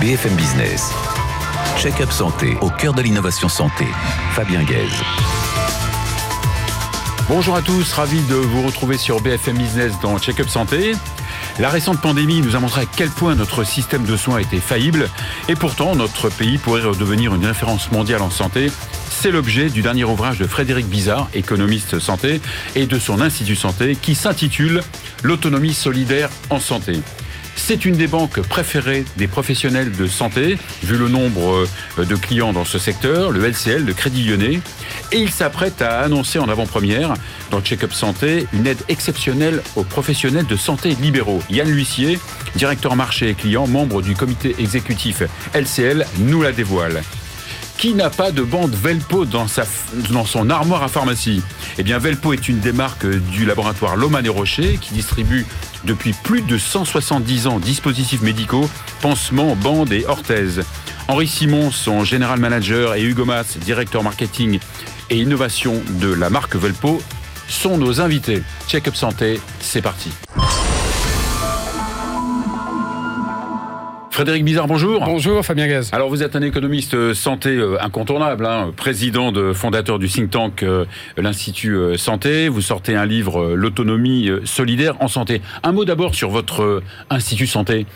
BFM Business. Check-up santé au cœur de l'innovation santé. Fabien Guèze. Bonjour à tous, ravi de vous retrouver sur BFM Business dans Check-up Santé. La récente pandémie nous a montré à quel point notre système de soins était faillible et pourtant notre pays pourrait redevenir une référence mondiale en santé. C'est l'objet du dernier ouvrage de Frédéric Bizarre, économiste santé, et de son Institut Santé qui s'intitule L'autonomie solidaire en santé. C'est une des banques préférées des professionnels de santé, vu le nombre euh, de clients dans ce secteur, le LCL, le Crédit Lyonnais. Et il s'apprête à annoncer en avant-première, dans le Check-up Santé, une aide exceptionnelle aux professionnels de santé libéraux. Yann L'Huissier, directeur marché et client, membre du comité exécutif LCL, nous la dévoile. Qui n'a pas de bande Velpo dans son armoire à pharmacie? Eh bien, Velpo est une des marques du laboratoire Loman et Rocher qui distribue depuis plus de 170 ans dispositifs médicaux, pansements, bandes et orthèses. Henri Simon, son général manager, et Hugo Mas, directeur marketing et innovation de la marque Velpo, sont nos invités. Check-up santé, c'est parti. Frédéric Bizarre, bonjour. Bonjour Fabien Gaz. Alors vous êtes un économiste euh, santé euh, incontournable, hein, président de fondateur du think tank euh, l'Institut Santé. Vous sortez un livre L'autonomie solidaire en santé. Un mot d'abord sur votre Institut Santé.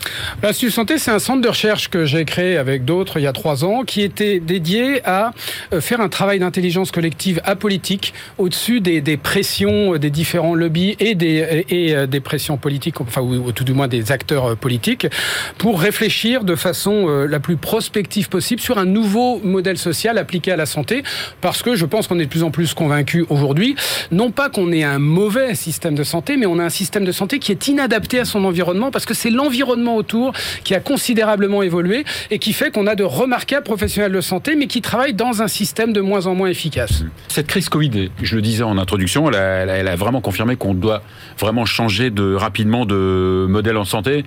L'Institut Santé, c'est un centre de recherche que j'ai créé avec d'autres il y a trois ans, qui était dédié à faire un travail d'intelligence collective apolitique au-dessus des, des, pressions des différents lobbies et des, et des pressions politiques, enfin ou, ou tout du moins des acteurs politiques, pour réfléchir de façon euh, la plus prospective possible sur un nouveau modèle social appliqué à la santé, parce que je pense qu'on est de plus en plus convaincu aujourd'hui, non pas qu'on ait un mauvais système de santé, mais on a un système de santé qui est inadapté à son environnement, parce que c'est l'environnement autour qui a considérablement évolué et qui fait qu'on a de remarquables professionnels de santé, mais qui travaillent dans un système de moins en moins efficace. Cette crise Covid, je le disais en introduction, elle a, elle a vraiment confirmé qu'on doit vraiment changer de, rapidement de modèle en santé.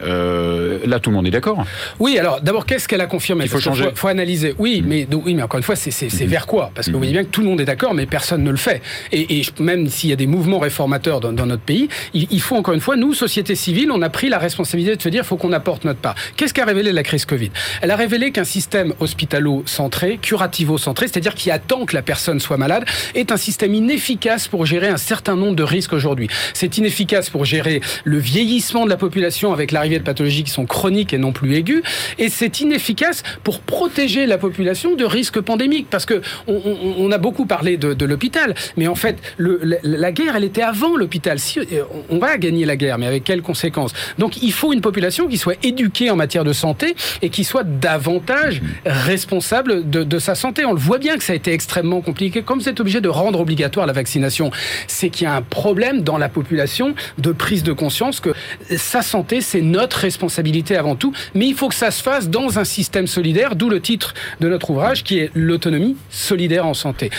Euh, là, tout le monde est d'accord. Oui, alors d'abord, qu'est-ce qu'elle a confirmé Il faut changer. Il faut, analyser. Oui, mmh. mais, oui, mais encore une fois, c'est mmh. vers quoi Parce que vous voyez bien que tout le monde est d'accord, mais personne ne le fait. Et, et même s'il y a des mouvements réformateurs dans, dans notre pays, il, il, faut encore une fois, nous, société civile, on a pris la responsabilité de se dire, il faut qu'on apporte notre part. Qu'est-ce qu'a révélé la crise Covid? Elle a révélé qu'un système hospitalo-centré, curativo-centré, c'est-à-dire qui attend que la personne soit malade, est un système inefficace pour gérer un certain nombre de risques aujourd'hui. C'est inefficace pour gérer le vieillissement de la population avec l'arrivée de pathologies qui sont chroniques et non plus aiguës, et c'est inefficace pour protéger la population de risques pandémiques, parce que on, a beaucoup parlé de, l'hôpital, mais en fait, la, guerre, elle était avant l'hôpital. Si, on va gagner la guerre, mais avec quelles conséquences? Donc, il faut une population qui soit éduquée en matière de santé et qui soit davantage responsable de, sa santé. On le voit bien que ça a été extrêmement compliqué, comme c'est obligé de rendre obligatoire la vaccination, c'est qu'il y a un problème dans la population de prise de conscience que sa santé, c'est notre responsabilité avant tout, mais il faut que ça se fasse dans un système solidaire, d'où le titre de notre ouvrage qui est l'autonomie solidaire en santé.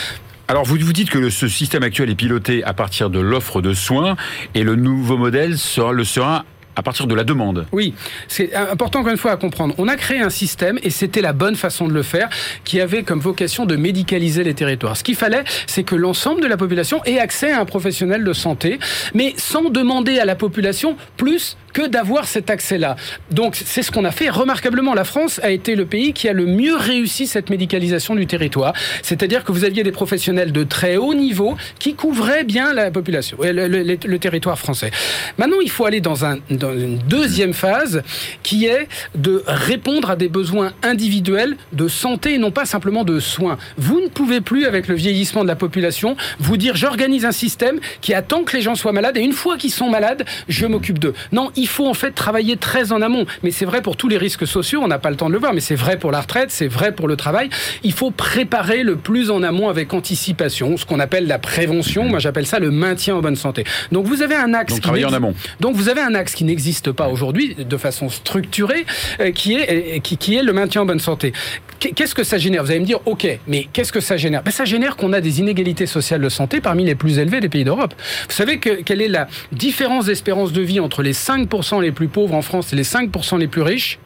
Alors vous vous dites que le, ce système actuel est piloté à partir de l'offre de soins et le nouveau modèle sera, le sera à partir de la demande. Oui, c'est important encore une fois à comprendre. On a créé un système, et c'était la bonne façon de le faire, qui avait comme vocation de médicaliser les territoires. Ce qu'il fallait, c'est que l'ensemble de la population ait accès à un professionnel de santé, mais sans demander à la population plus que d'avoir cet accès-là. Donc c'est ce qu'on a fait remarquablement. La France a été le pays qui a le mieux réussi cette médicalisation du territoire. C'est-à-dire que vous aviez des professionnels de très haut niveau qui couvraient bien la population, le, le, le, territoire français. Maintenant, il faut aller dans, dans une deuxième phase qui est de répondre à des besoins individuels de santé et non pas simplement de soins. Vous ne pouvez plus, avec le vieillissement de la population, vous dire j'organise un système qui attend que les gens soient malades et une fois qu'ils sont malades, je m'occupe d'eux. Non, il faut en fait travailler très en amont. Mais c'est vrai pour tous les risques sociaux, on n'a pas le temps de le voir, mais c'est vrai pour la retraite, c'est vrai pour le travail. Il faut préparer le plus en amont avec anticipation, ce qu'on appelle la prévention. Moi, j'appelle ça le maintien en bonne santé. Donc vous avez un axe. Donc travailler en amont. Donc vous avez un axe qui n'existe pas aujourd'hui de façon structurée, euh, qui est qui, qui est le maintien en bonne santé. Qu'est-ce que ça génère? Vous allez me dire, ok, mais qu'est-ce que ça génère? Ben, Ça génère qu'on a des inégalités sociales de santé parmi les plus élevées des pays d'Europe. Vous savez que, quelle est la différence d'espérance de vie entre les 5% les plus pauvres en France et les 5% les plus riches?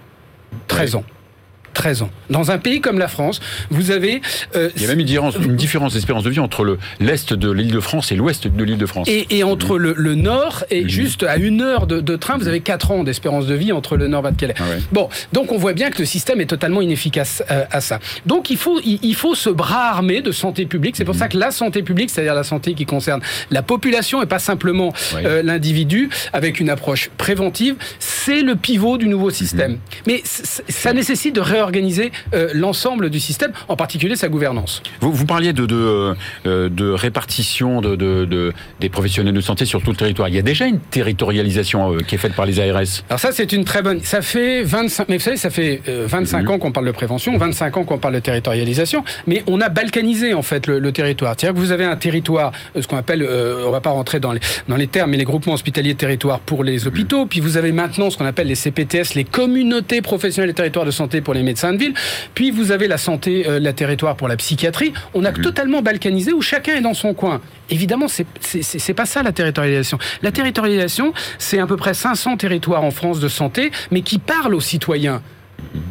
13 ans. 13 ans. Dans un pays comme la France, vous avez... Euh, Il y a même une différence, d'espérance de vie entre l'Est de l'île de France et l'Ouest de l'île de France. Et, entre le, Nord et juste à une heure de, train, vous avez 4 ans d'espérance de vie entre le Nord et Pas-de-Calais. Ah bon, donc on voit bien que le système est totalement inefficace euh, à ça. Donc il faut, il, faut ce bras armé de santé publique. C'est pour ça que la santé publique, c'est-à-dire la santé qui concerne la population et pas simplement euh, l'individu, avec une approche préventive, c'est le pivot du nouveau système. Mhm. Mais ça nécessite de réorganiser euh, l'ensemble du système, en particulier sa gouvernance. Vous, vous parliez de, de, de répartition de, de, des professionnels de santé sur tout le territoire. Il y a déjà une territorialisation qui est faite par les ARS. Alors ça, c'est une très bonne. Ça fait 25. Mais vous savez, ça fait 25 ans qu'on parle de prévention, 25 ans qu'on parle de territorialisation, mais on a balkanisé en fait le, territoire. C'est-à-dire que vous avez un territoire, euh, ce qu'on appelle, euh, on va pas rentrer dans les, dans les termes, mais les groupements hospitaliers de territoire pour les hôpitaux, puis vous avez maintenant ce qu'on appelle les CPTS, les communautés professionnelles des territoires de santé pour les médecins de ville, puis vous avez la santé, euh, la territoire pour la psychiatrie. On a totalement balkanisé où chacun est dans son coin. Évidemment, c'est c'est pas ça la territorialisation. La territorialisation, c'est à peu près 500 territoires en France de santé, mais qui parlent aux citoyens.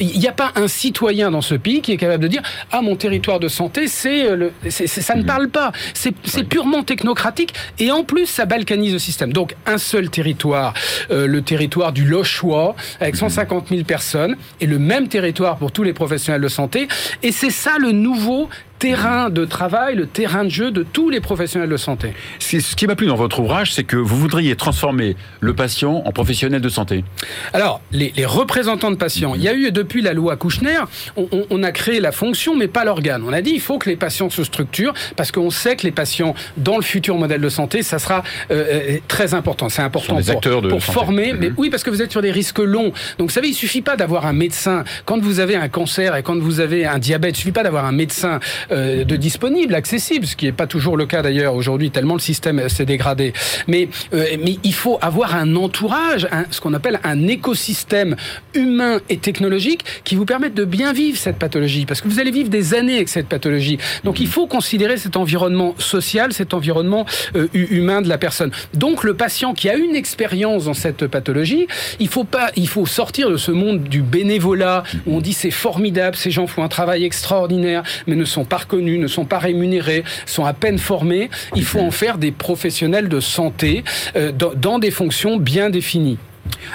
Il n'y a pas un citoyen dans ce pays qui est capable de dire ah mon territoire de santé c'est euh, le ça ne parle pas. C'est purement technocratique et en plus ça balkanise le système donc un seul territoire euh, le territoire du Lochois avec 150 000 personnes et le même territoire pour tous les professionnels de santé. Et c'est ça le nouveau terrain de travail, le terrain de jeu de tous les professionnels de santé. Ce qui m'a plu dans votre ouvrage, c'est que vous voudriez transformer le patient en professionnel de santé. Alors, les, représentants de patients, il y a eu depuis la loi Kouchner, on, a créé la fonction, mais pas l'organe. On a dit il faut que les patients se structurent, parce qu'on sait que les patients, dans le futur modèle de santé, ça sera euh, euh, très important. C'est important pour, acteurs de pour former. Mais mhm. oui, parce que vous êtes sur des risques longs. Donc, vous savez, il suffit pas d'avoir un médecin. Quand vous avez un cancer et quand vous avez un diabète, il suffit pas d'avoir un médecin euh, de disponible, accessible, ce qui n'est pas toujours le cas d'ailleurs aujourd'hui, tellement le système s'est dégradé. Mais, euh, mais il faut avoir un entourage, ce qu'on appelle un écosystème humain et technologique qui vous permette de bien vivre cette pathologie, parce que vous allez vivre des années avec cette pathologie. Donc il faut considérer cet environnement social, cet environnement euh, humain de la personne. Donc le patient qui a une expérience dans cette pathologie, il faut pas, il faut sortir de ce monde du bénévolat où on dit c'est formidable, ces gens font un travail extraordinaire, mais ne sont pas reconnus, ne sont pas rémunérés, sont à peine formés. Il faut en faire des professionnels de santé euh, dans des fonctions bien définies.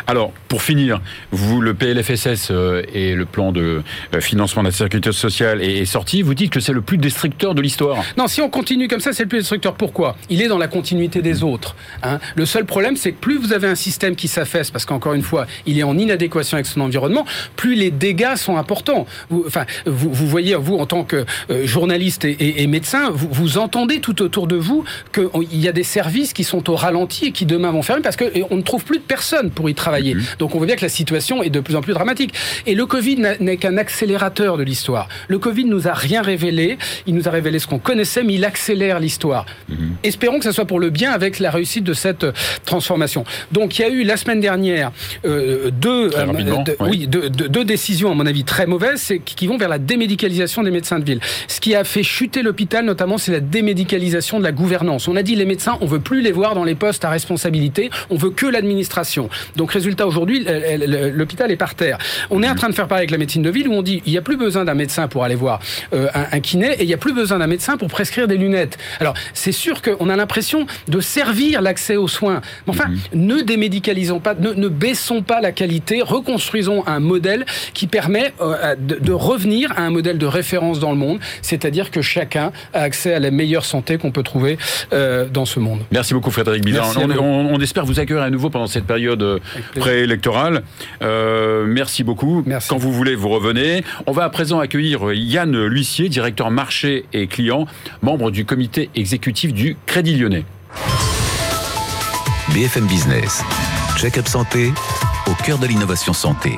Alors, pour finir, vous, le PLFSS euh, et le plan de euh, financement de la sécurité sociale est, sorti. Vous dites que c'est le plus destructeur de l'histoire. Non, si on continue comme ça, c'est le plus destructeur. Pourquoi? Il est dans la continuité des autres. Hein. Le seul problème, c'est que plus vous avez un système qui s'affaisse, parce qu'encore une fois, il est en inadéquation avec son environnement, plus les dégâts sont importants. Vous, enfin, vous, voyez, vous, en tant que euh, journaliste et, médecin, vous, vous, entendez tout autour de vous qu'il y a des services qui sont au ralenti et qui demain vont fermer parce qu'on ne trouve plus de personnes pour y travailler. Donc on voit bien que la situation est de plus en plus dramatique. Et le Covid n'est qu'un accélérateur de l'histoire. Le Covid nous a rien révélé. Il nous a révélé ce qu'on connaissait, mais il accélère l'histoire. Mhm. Espérons que ce soit pour le bien avec la réussite de cette transformation. Donc il y a eu la semaine dernière euh, deux, euh, oui. deux, décisions à mon avis très mauvaises, qui vont vers la démédicalisation des médecins de ville. Ce qui a fait chuter l'hôpital, notamment, c'est la démédicalisation de la gouvernance. On a dit les médecins, on veut plus les voir dans les postes à responsabilité, on veut que l'administration. Donc résultat, aujourd'hui, l'hôpital est par terre. On est en train de faire pareil avec la médecine de ville où on dit il n'y a plus besoin d'un médecin pour aller voir euh, un, kiné et il n'y a plus besoin d'un médecin pour prescrire des lunettes. Alors, c'est sûr qu'on a l'impression de servir l'accès aux soins. Mais enfin, mhm. ne démédicalisons pas, ne, baissons pas la qualité, reconstruisons un modèle qui permet euh, de, revenir à un modèle de référence dans le monde, c'est-à-dire que chacun a accès à la meilleure santé qu'on peut trouver euh, dans ce monde. Merci beaucoup Frédéric Bizarre. On, on, espère vous accueillir à nouveau pendant cette période préélectorale. Euh, merci beaucoup. Quand vous voulez, vous revenez. On va à présent accueillir Yann L'Huissier, directeur marché et client, membre du comité exécutif du Crédit Lyonnais. BFM Business, check-up santé au cœur de l'innovation santé.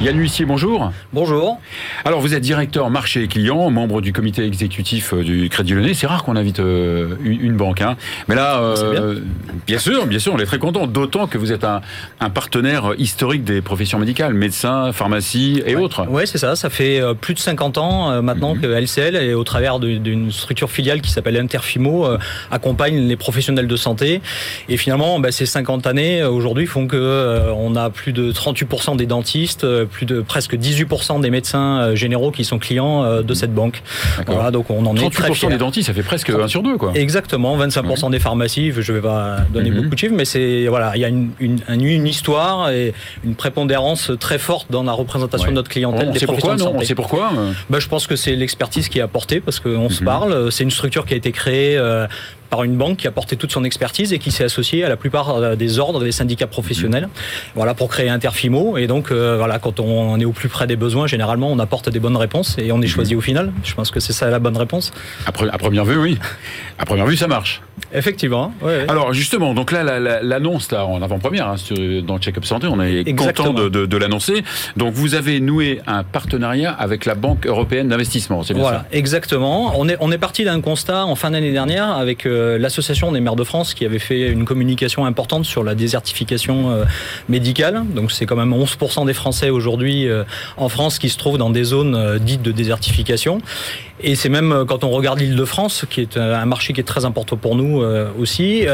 Yann Huissier, bonjour. Bonjour. Alors, vous êtes directeur marché et client, membre du comité exécutif euh, du Crédit Lyonnais. C'est rare qu'on invite euh, une, banque, hein. Mais là, euh, bien. sûr, bien sûr, on est très content. D'autant que vous êtes un, partenaire historique des professions médicales, médecins, pharmacie et autres. Oui, c'est ça. Ça fait plus de 50 ans maintenant mhm. que LCL, et au travers d'une structure filiale qui s'appelle Interfimo, accompagne les professionnels de santé. Et finalement, bah, ces 50 années aujourd'hui font que on a plus de 38% des dentistes plus de presque 18% des médecins généraux qui sont clients de cette banque. Voilà, donc on en est très fiers. des dentistes, ça fait presque 1 sur 2 quoi. Exactement, 25% des pharmacies, je ne vais pas donner mhm. beaucoup de chiffres, mais c'est voilà, il y a une, une, une, histoire et une prépondérance très forte dans la représentation de notre clientèle. On des sait pourquoi, non On sait pourquoi bah, Je pense que c'est l'expertise qui est apportée parce qu'on se mhm. parle. C'est une structure qui a été créée euh, par une banque qui a porté toute son expertise et qui s'est associée à la plupart euh, des ordres des syndicats professionnels. Voilà pour créer Interfimo et donc euh, voilà quand on est au plus près des besoins, généralement on apporte des bonnes réponses et on est choisi au final. Je pense que c'est ça la bonne réponse. À, première vue, oui. À première vue, ça marche. Effectivement. Alors justement, donc là l'annonce là en avant-première hein, dans Check-up Santé, on est content de, de, l'annoncer. Donc vous avez noué un partenariat avec la Banque européenne d'investissement, c'est bien voilà, ça? Exactement. On est on est parti d'un constat en fin d'année dernière avec euh, l'association des maires de France qui avait fait une communication importante sur la désertification euh, médicale. Donc c'est quand même 11% des Français aujourd'hui euh, en France qui se trouvent dans des zones dites de désertification. Et c'est même euh, quand on regarde l'île de France, qui est euh, un marché qui est très important pour nous euh, aussi,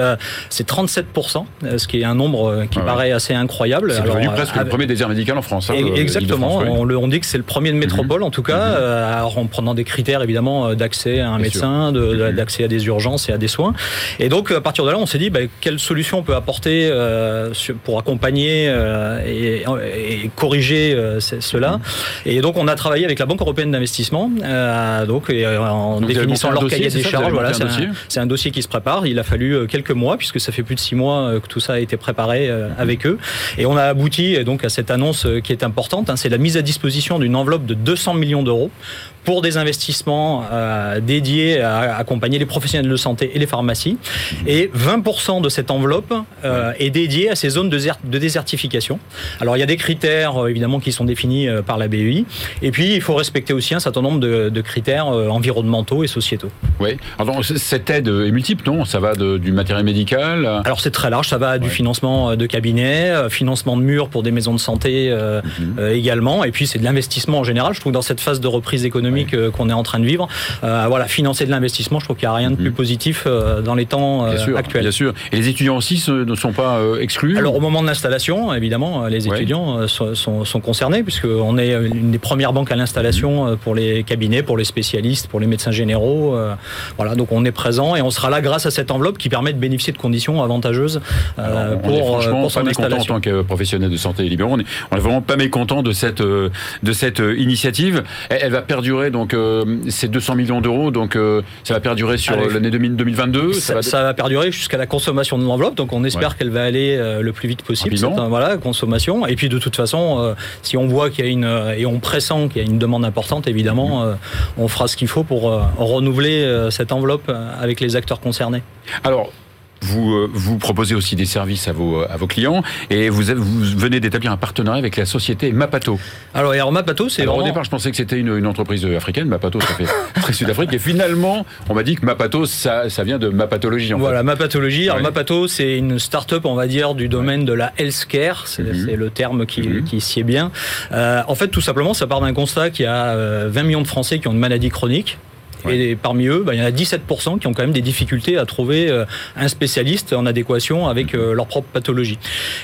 c'est 37%, ce qui est un nombre qui paraît assez incroyable. C'est devenu presque le premier désert médical en France. Hein, exactement, on, on, dit que c'est le premier de mhm. métropole en tout cas, mhm. alors en prenant des critères évidemment d'accès à un médecin, mhm. d'accès à des urgences et à des soins. Et donc à partir de là, on s'est dit bah, quelle solution on peut apporter pour accompagner et, corriger cela. Et donc on a travaillé avec la Banque européenne d'investissement donc, euh, en définissant leur cahier des charges. Voilà, c'est un, dossier qui se prépare. Il a fallu euh, quelques mois, puisque ça fait plus de six mois euh, que tout ça a été préparé avec eux. Et on a abouti donc à cette annonce qui est importante. Hein. c'est la mise à disposition d'une enveloppe de 200 millions d'euros pour des investissements euh, dédiés à accompagner les professionnels de santé et les pharmacies. Et 20% de cette enveloppe euh, est dédiée à ces zones de, désertification. Alors il y a des critères euh, évidemment qui sont définis par la BEI. Et puis il faut respecter aussi un certain nombre de, de critères environnementaux et sociétaux. Oui. Alors cette aide est multiple, non? Ça va de, du matériel médical Alors c'est très large. Ça va du financement de cabinets, financement de murs pour des maisons de santé mhm. également. Et puis c'est de l'investissement en général. Je trouve que dans cette phase de reprise économique euh, qu'on est en train de vivre. Euh, voilà, financer de l'investissement, je trouve qu'il n'y a rien de plus mhm. positif euh, dans les temps actuels. Bien sûr. Et les étudiants aussi ne sont pas exclus Alors au moment de l'installation, évidemment, les étudiants sont, sont, concernés puisqu'on est une des premières banques à l'installation mhm. pour les cabinets, pour les spécialistes, pour les médecins généraux. Voilà, donc on est présent et on sera là grâce à cette enveloppe qui permet de bénéficier de conditions avantageuses pour, on est pour son installation. en tant que professionnel de santé libéraux. On n'est vraiment pas mécontent de cette, de cette initiative. elle va perdurer donc euh, c'est 200 millions d'euros, donc euh, ça va perdurer sur l'année 2022. Ça, va... perdurer jusqu'à la consommation de l'enveloppe, donc on espère qu'elle va aller euh, le plus vite possible. Cette, voilà, consommation. Et puis de toute façon, si on voit qu'il y a une et on pressent qu'il y a une demande importante, évidemment, on fera ce qu'il faut pour renouveler cette enveloppe avec les acteurs concernés. Alors, vous, euh, vous proposez aussi des services à vos, à vos clients et vous, vous venez d'établir un partenariat avec la société Mapato. Alors, alors Mapato, c'est Au départ, je pensais que c'était une, une, entreprise africaine. Mapato, ça fait très Sud-Afrique. Et finalement, on m'a dit que Mapato, ça, ça vient de Mapatologie. En voilà, Mapathologie. Alors, Mapato, c'est une start-up, on va dire, du domaine de la healthcare. C'est mhm. le terme qui, mm qui s'y est bien. Euh, en fait, tout simplement, ça part d'un constat qu'il y a 20 euh, millions de Français qui ont une maladie chronique. Et parmi eux, bah, il y en a 17% qui ont quand même des difficultés à trouver euh, un spécialiste en adéquation avec euh, leur propre pathologie.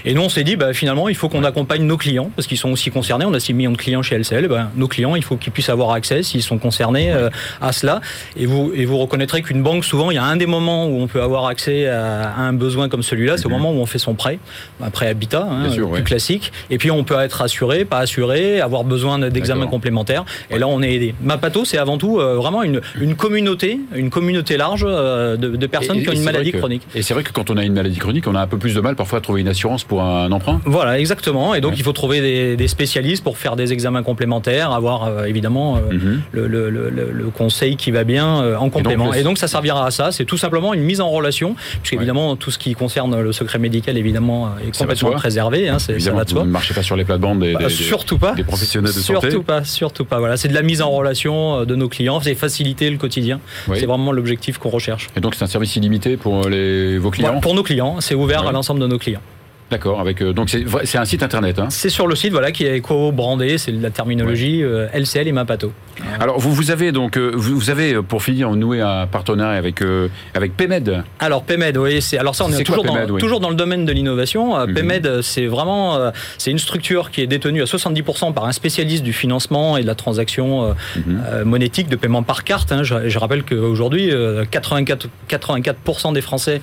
Et nous, on s'est dit, bah, finalement, il faut qu'on accompagne nos clients, parce qu'ils sont aussi concernés. On a 6 millions de clients chez LCL. Bah, nos clients, il faut qu'ils puissent avoir accès, s'ils sont concernés, euh, à cela. Et vous, et vous reconnaîtrez qu'une banque, souvent, il y a un des moments où on peut avoir accès à, un besoin comme celui-là, c'est au mhm. moment où on fait son prêt, un prêt habitat, hein, plus classique. Et puis, on peut être assuré, pas assuré, avoir besoin d'examens complémentaires. Et là, on est aidé. Mapato, c'est avant tout vraiment une, une communauté, une communauté large euh, de, personnes qui ont une maladie chronique. Et c'est vrai que quand on a une maladie chronique, on a un peu plus de mal parfois à trouver une assurance pour un emprunt. Voilà, exactement. Et donc il faut trouver des, spécialistes pour faire des examens complémentaires, avoir euh, évidemment euh, mhm. le, conseil qui va bien en complément. Et donc, ça servira à ça. C'est tout simplement une mise en relation, puisqu'évidemment évidemment tout ce qui concerne le secret médical évidemment est complètement préservé. Hein, ça va de soi. Ne marchez pas sur les plates-bandes des, bah, surtout pas. des professionnels de santé. Surtout pas, surtout pas. Voilà, c'est de la mise en relation de nos clients, c'est faciliter le quotidien c'est vraiment l'objectif qu'on recherche. Et donc c'est un service illimité pour les, vos clients Pour nos clients, c'est ouvert à l'ensemble de nos clients. D'accord, avec euh, donc c'est un site internet. Hein. C'est sur le site voilà qui est éco-brandé, c'est la terminologie LCL et Mapato. Alors vous, vous avez donc vous, avez pour finir noué un partenariat avec avec Pemed. Alors Pemed, oui, c'est alors ça on est, toujours, dans, toujours dans le domaine de l'innovation. Mhm. Pemed, c'est vraiment c'est une structure qui est détenue à 70% par un spécialiste du financement et de la transaction mhm. monétique de paiement par carte. Hein. Je, je, rappelle qu'aujourd'hui 84 84% des Français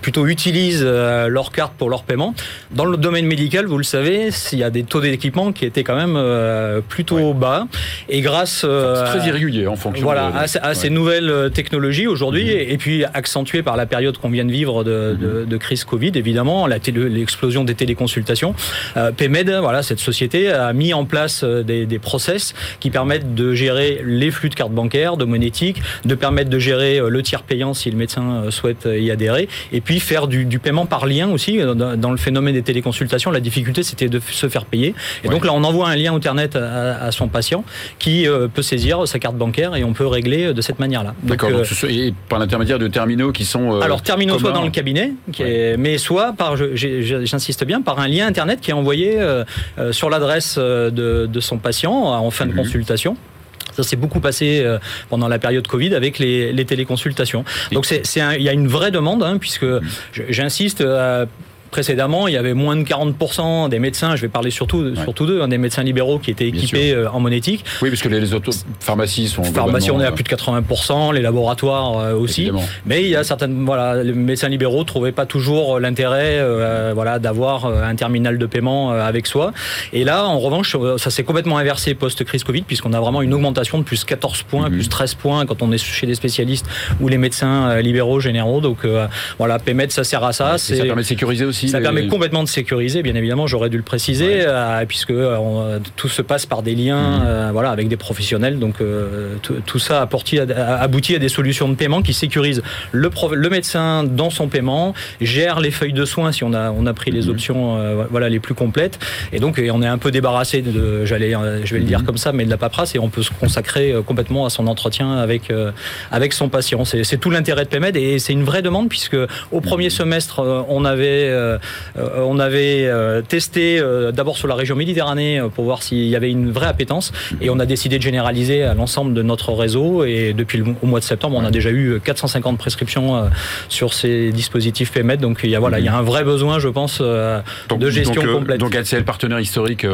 plutôt utilisent leur carte pour leur paiement. Dans le domaine médical, vous le savez, il y a des taux d'équipement qui étaient quand même euh, plutôt bas. Et grâce euh, très irrégulier en fonction voilà, à, ces nouvelles euh, technologies aujourd'hui, mhm. et, puis accentuées par la période qu'on vient de vivre de, mhm. crise Covid, évidemment, l'explosion des téléconsultations. PMED, voilà, cette société a mis en place des, process qui permettent de gérer les flux de cartes bancaires, de monétique, de permettre de gérer le tiers payant si le médecin souhaite y adhérer, et puis faire du, du paiement par lien aussi dans le phénomène des téléconsultations, la difficulté c'était de se faire payer. Et donc là, on envoie un lien Internet à, son patient qui euh, peut saisir sa carte bancaire et on peut régler de cette manière-là. D'accord. Euh, et par l'intermédiaire de terminaux qui sont. Euh, alors terminaux soit dans le cabinet, qui est, mais soit par, j'insiste bien, par un lien Internet qui est envoyé sur l'adresse de, de, son patient en fin de mhm. consultation. Ça s'est beaucoup passé pendant la période Covid avec les, les téléconsultations. Donc c'est, il y a une vraie demande, hein, puisque mhm. j'insiste, précédemment, il y avait moins de 40% des médecins, je vais parler surtout, surtout d'eux, hein, des médecins libéraux qui étaient équipés euh, en monétique. Oui, parce que les, auto pharmacies sont. Pharmacies, on est à plus de 80%, les laboratoires euh, aussi. Mais il y a certaines. Voilà, les médecins libéraux ne trouvaient pas toujours l'intérêt euh, voilà, d'avoir un terminal de paiement avec soi. Et là, en revanche, ça s'est complètement inversé post-crise Covid, puisqu'on a vraiment une augmentation de plus 14 points, mhm. plus 13 points quand on est chez des spécialistes ou les médecins libéraux généraux. Donc voilà, PMED, ça sert à ça. ça permet de sécuriser aussi ça permet complètement de sécuriser, bien évidemment, j'aurais dû le préciser, euh, puisque euh, tout se passe par des liens euh, voilà, avec des professionnels. Donc tout ça aboutit à, des solutions de paiement qui sécurisent le, le, médecin dans son paiement, gère les feuilles de soins si on a, on a pris les mhm. options voilà, les plus complètes. Et donc on est un peu débarrassé, de, j'allais, je vais le dire mhm. comme ça, mais de la paperasse et on peut se consacrer complètement à son entretien avec, avec son patient. C'est tout l'intérêt de PMED et c'est une vraie demande puisque au premier semestre, on avait euh, on avait euh, testé euh, d'abord sur la région Méditerranée pour voir s'il y avait une vraie appétence et on a décidé de généraliser à l'ensemble de notre réseau et depuis le mois de septembre on a déjà eu 450 prescriptions sur ces dispositifs PMED donc il y a voilà il y a un vrai besoin je pense de gestion complète. Donc LCL partenaire historique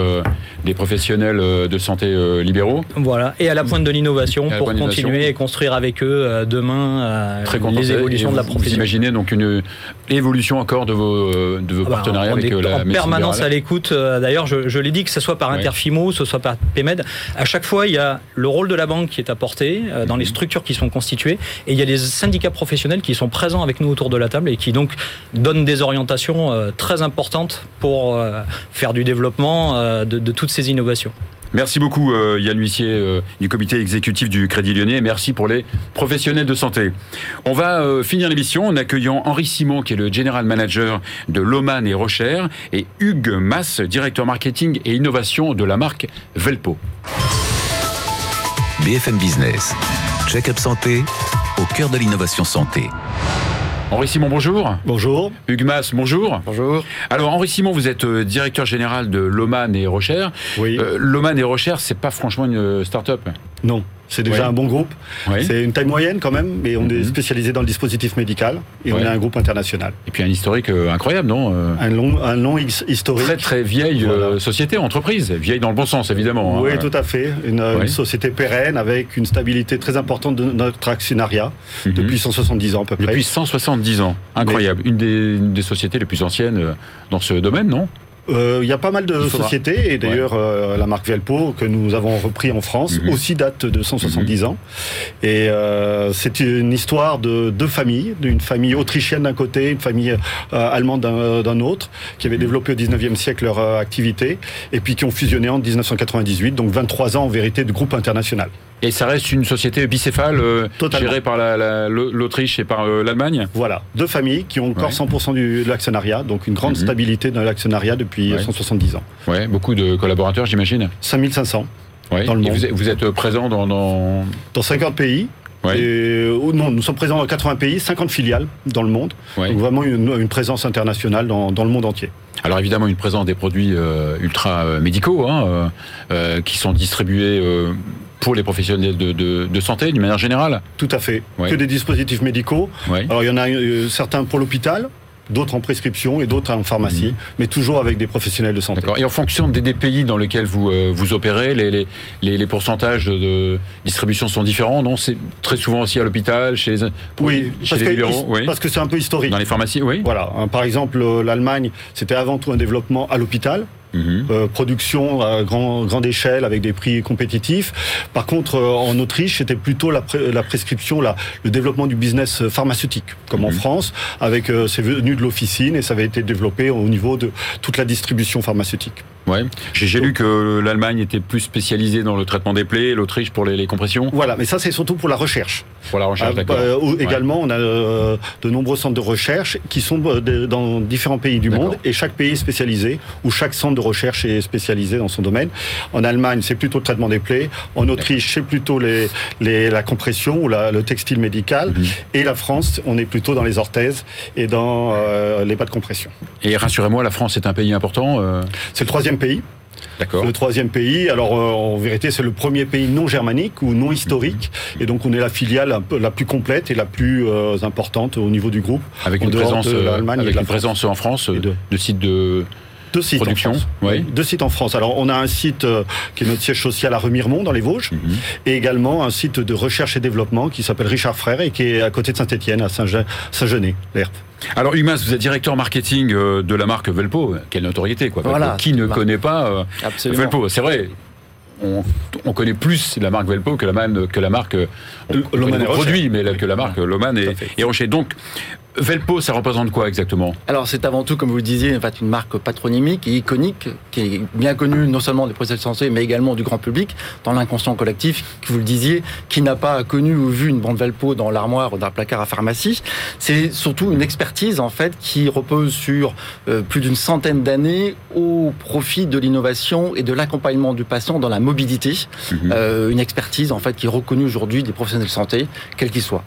des professionnels de santé libéraux. Voilà et à la pointe de l'innovation pour continuer et construire avec eux demain les évolutions de la profession. Vous imaginez donc une évolution encore de vos de vos ah bah, avec euh, la En permanence à l'écoute. Euh, d'ailleurs, je, l'ai dit, que ce soit par Interfimo, que ce soit par PMED, à chaque fois, il y a le rôle de la banque qui est apporté euh, dans les mhm. structures qui sont constituées et il y a des syndicats professionnels qui sont présents avec nous autour de la table et qui donc donnent des orientations très importantes pour faire du développement de toutes ces innovations. Merci beaucoup euh, Yann Huissier euh, du comité exécutif du Crédit Lyonnais et merci pour les professionnels de santé. On va euh, finir l'émission en accueillant Henri Simon qui est le General Manager de Loman et Rocher et Hugues Mass, directeur marketing et innovation de la marque Velpo. BFM Business, check-up santé au cœur de l'innovation santé. Henri Simon, bonjour. Bonjour. Hugues Mass, bonjour. Bonjour. Alors Henri Simon, vous êtes euh, directeur général de Loman et Rocher. Oui. Euh, Loman et Rocher, c'est pas franchement une euh, start-up? Non. C'est déjà un bon groupe. C'est une taille moyenne quand même, mais on est mhm. spécialisé dans le dispositif médical et on est un groupe international. Et puis un historique euh, incroyable, non euh? Un long, un long historique. Très très vieille euh, société, entreprise, vieille dans le bon sens évidemment. Hein. Oui, tout à fait. Une, société pérenne avec une stabilité très importante de notre actionnariat mhm. depuis 170 ans à peu près. Depuis 170 ans, incroyable. Une, des, une des sociétés les plus anciennes dans ce domaine, non? Euh, il y a pas mal de sociétés, et d'ailleurs euh, la marque Velpo, que nous avons repris en France, mhm. aussi date de 170 mhm. ans. Et euh, c'est une histoire de deux familles, d'une famille autrichienne d'un côté, une famille allemande d'un autre, qui avaient mhm. développé au 19e siècle leur activité, et puis qui ont fusionné en 1998, donc 23 ans en vérité de groupe international. Et ça reste une société bicéphale gérée par l'Autriche et par l'Allemagne. Voilà, deux familles qui ont encore 100% de l'actionnariat, donc une grande stabilité dans l'actionnariat depuis depuis 170 ans. Ouais, beaucoup de collaborateurs, j'imagine. 5500 dans le monde. Vous êtes, présent dans, dans... dans 50 pays. Et, oh, non, nous sommes présents dans 80 pays, 50 filiales dans le monde. Donc vraiment une, présence internationale dans, dans, le monde entier. Alors évidemment, une présence des produits ultra médicaux hein, qui sont distribués pour les professionnels de, santé, d'une manière générale Tout à fait. Que des dispositifs médicaux. Alors il y en a certains pour l'hôpital, d'autres en prescription et d'autres en pharmacie, mhm. mais toujours avec des professionnels de santé. Et en fonction des, pays dans lesquels vous, euh, vous opérez, les, les, pourcentages de distribution sont différents, non? C'est très souvent aussi à l'hôpital, chez les, oui, parce que, parce que c'est un peu historique. Dans les pharmacies, oui. Voilà. Par exemple, euh, l'Allemagne, c'était avant tout un développement à l'hôpital. Mhm. Euh, production à grand, grande échelle avec des prix compétitifs. Par contre, euh, en Autriche, c'était plutôt la, la prescription, la, le développement du business pharmaceutique, comme en mhm. France, avec euh, c'est venu de l'officine et ça avait été développé au niveau de toute la distribution pharmaceutique. Ouais. J'ai lu que l'Allemagne était plus spécialisée dans le traitement des plaies, l'Autriche pour les, les, compressions. Voilà, mais ça c'est surtout pour la recherche. Pour la recherche, d'accord. également, on a de nombreux centres de recherche qui sont dans différents pays du monde et chaque pays est spécialisé ou chaque centre de recherche est spécialisé dans son domaine. En Allemagne, c'est plutôt le traitement des plaies. En Autriche, c'est plutôt les, les, la compression ou la, le textile médical. Mhm. Et la France, on est plutôt dans les orthèses et dans euh, les bas de compression. Et rassurez-moi, la France est un pays important euh C'est le troisième pays. D'accord. Le troisième pays, alors euh, en vérité c'est le premier pays non germanique ou non historique, mhm. et donc on est la filiale la plus complète et la plus importante au niveau du groupe. Avec une présence, avec une présence en France de, de sites de deux sites en France. Oui. Deux sites en France. Alors, on a un site euh, qui est notre siège social à Remiremont, dans les Vosges, mhm. et également un site de recherche et développement qui s'appelle Richard Frère et qui est à côté de Saint-Etienne, à Saint-Genet, l'ERP. Alors Humas, vous êtes directeur marketing euh, de la marque Velpo, quelle notoriété quoi. Voilà. Qui ne connaît pas euh, Velpo? C'est vrai, on, connaît plus la marque Velpo que la, que la marque Loman produit, mais que la marque Loman et, et Rocher. Donc, Velpo, ça représente quoi exactement? Alors c'est avant tout, comme vous le disiez, en fait, une marque patronymique et iconique, qui est bien connue non seulement des professionnels de santé, mais également du grand public, dans l'inconscient collectif, que vous le disiez, qui n'a pas connu ou vu une bande Velpo dans l'armoire ou dans un placard à pharmacie. C'est surtout une expertise en fait qui repose sur euh, plus d'une centaine d'années au profit de l'innovation et de l'accompagnement du patient dans la mobilité. Mhm. Euh, une expertise en fait qui est reconnue aujourd'hui des professionnels de santé, quels qu'ils soient.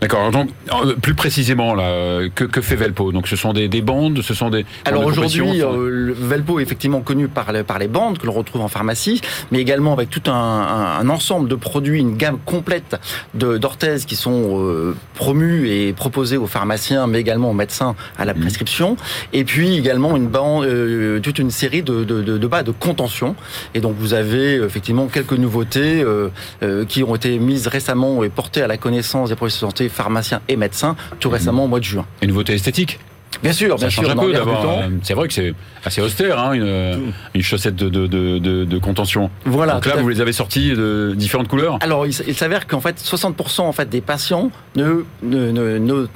D'accord. Donc, euh, plus précisément, là, que, que fait Velpo? Donc, ce sont des, des, bandes, ce sont des. Alors aujourd'hui, euh, Velpo est effectivement connu par, par les bandes que l'on retrouve en pharmacie, mais également avec tout un, un, ensemble de produits, une gamme complète d'orthèses qui sont euh, promues et proposées aux pharmaciens, mais également aux médecins à la mmh. prescription. Et puis également une bande, euh, toute une série de, de, de, de, bas de contention. Et donc, vous avez effectivement quelques nouveautés qui ont été mises récemment et portées à la connaissance des professionnels de santé pharmaciens et médecins tout récemment au mois de juin. Une nouveauté esthétique? Bien sûr, ça bien change sûr. un peu d'avoir. C'est vrai que c'est assez austère, hein, une, une, chaussette de, de, de, de, contention. Voilà. Donc là, vous les avez sortis de différentes couleurs. Alors, il, s'avère qu'en fait, 60% en fait des patients ne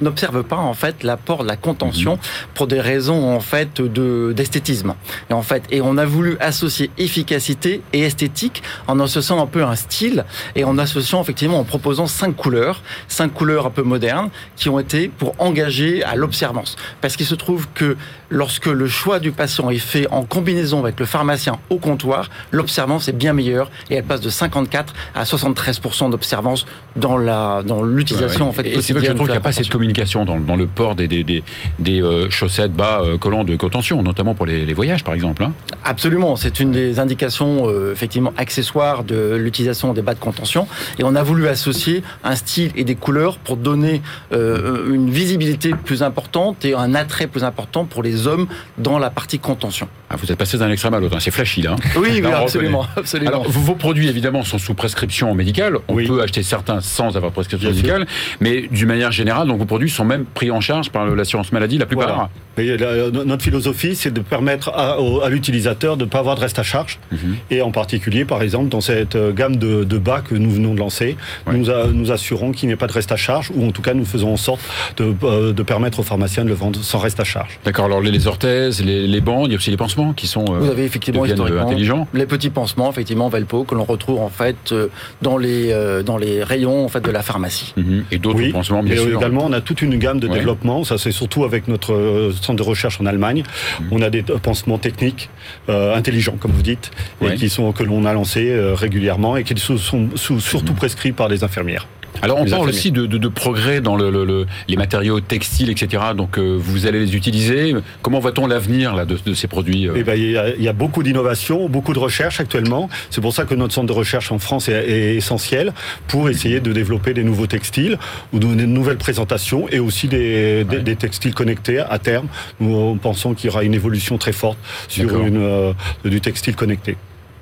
n'observent pas en fait l'apport de la contention mhm. pour des raisons en fait de d'esthétisme. Et en fait, et on a voulu associer efficacité et esthétique en associant un peu un style et en associant effectivement en proposant cinq couleurs, cinq couleurs un peu modernes qui ont été pour engager à l'observance. Parce qu'il se trouve que lorsque le choix du patient est fait en combinaison avec le pharmacien au comptoir, l'observance est bien meilleure et elle passe de 54 à 73% d'observance dans la dans l'utilisation en fait. Et c'est vrai que je trouve qu'il n'y a pas cette communication dans, dans le port des des, des, des euh, chaussettes bas euh, collants de contention, notamment pour les, les voyages par exemple. Hein. Absolument, c'est une des indications euh, effectivement accessoires de l'utilisation des bas de contention et on a voulu associer un style et des couleurs pour donner une visibilité plus importante et un attrait plus important pour les hommes dans la partie contention. Ah, vous êtes passé d'un extrême à l'autre, hein. c'est flashy là. Hein. Oui, absolument, absolument. Alors, vos produits évidemment sont sous prescription médicale. On peut acheter certains sans avoir prescription médicale, mais d'une manière générale, donc vos produits sont même pris en charge par l'assurance maladie, la plupart. notre philosophie, c'est de permettre à, l'utilisateur de ne pas avoir de reste à charge. Mhm. Et en particulier, par exemple, dans cette euh, gamme de, bas que nous venons de lancer, nous, nous assurons qu'il n'y ait pas de reste à charge, ou en tout cas, nous faisons en sorte de, euh, de permettre aux pharmaciens de le vendre sans reste à charge. D'accord. Alors les, orthèses, les, les bandes, il y a aussi les pansements qui sont euh, Vous avez effectivement euh, intelligents. Les petits pansements, effectivement, Velpo, que l'on retrouve en fait euh, dans les dans les rayons en fait de la pharmacie. Mhm. Et d'autres pansements, bien sûr. Également, on a toute une gamme de développement. Ça, c'est surtout avec notre centre de recherche en Allemagne. Mhm. On a des pansements techniques intelligents, comme vous dites, et qui sont que l'on a lancés régulièrement et qui sont, sont surtout mhm. prescrits par les infirmières. Alors on parle aussi de, de, progrès dans le, les matériaux textiles, etc. Donc euh, vous allez les utiliser. Comment voit-on l'avenir là de, de, ces produits eh ben, il, y a, il y a beaucoup d'innovations, beaucoup de recherches actuellement. C'est pour ça que notre centre de recherche en France est, est, essentiel pour essayer de développer des nouveaux textiles ou de, nouvelles présentations et aussi des, des, des textiles connectés à terme. Nous pensons qu'il y aura une évolution très forte sur une, euh, du textile connecté.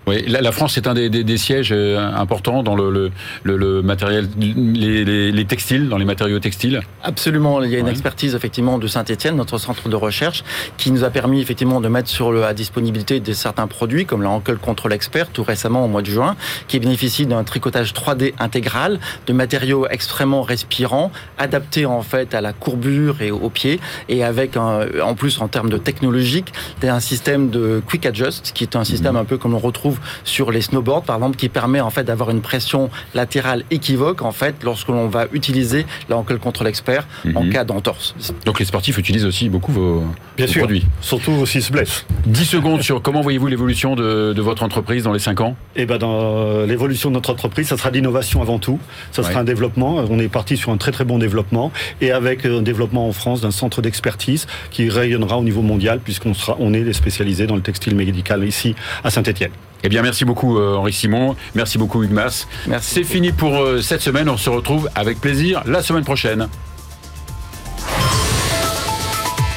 Oui, la, France est un des, des, des, sièges euh, importants dans le, le, le, matériel, les, les, les, textiles, dans les matériaux textiles. Absolument, il y a une expertise effectivement de Saint-Étienne, notre centre de recherche, qui nous a permis effectivement de mettre sur la disponibilité de certains produits, comme la Ancle Control Expert, tout récemment au mois de juin, qui bénéficie d'un tricotage 3D intégral, de matériaux extrêmement respirants, adaptés en fait à la courbure et au pied, et avec un, en plus en termes de technologique, un système de Quick Adjust, qui est un système mmh. un peu comme on retrouve sur les snowboards, par exemple, qui permet en fait d'avoir une pression latérale équivoque en fait lorsque l'on va utiliser l'Ankle Control Expert en mhm. cas d'entorse. Donc les sportifs utilisent aussi beaucoup vos, Bien sûr, produits. Surtout s'ils se blessent. 10 secondes sur comment voyez-vous l'évolution de, votre entreprise dans les 5 ans? Eh ben dans euh, l'évolution de notre entreprise, ça sera l'innovation avant tout. Ça sera un développement. On est parti sur un très très bon développement et avec un développement en France d'un centre d'expertise qui rayonnera au niveau mondial puisqu'on sera on est spécialisé dans le textile médical ici à Saint-Étienne. Eh bien, merci beaucoup euh, Henri Simon, merci beaucoup Hugues Mass. C'est fini pour euh, cette semaine, on se retrouve avec plaisir la semaine prochaine.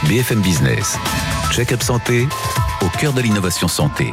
BFM Business, check-up santé, au cœur de l'innovation santé.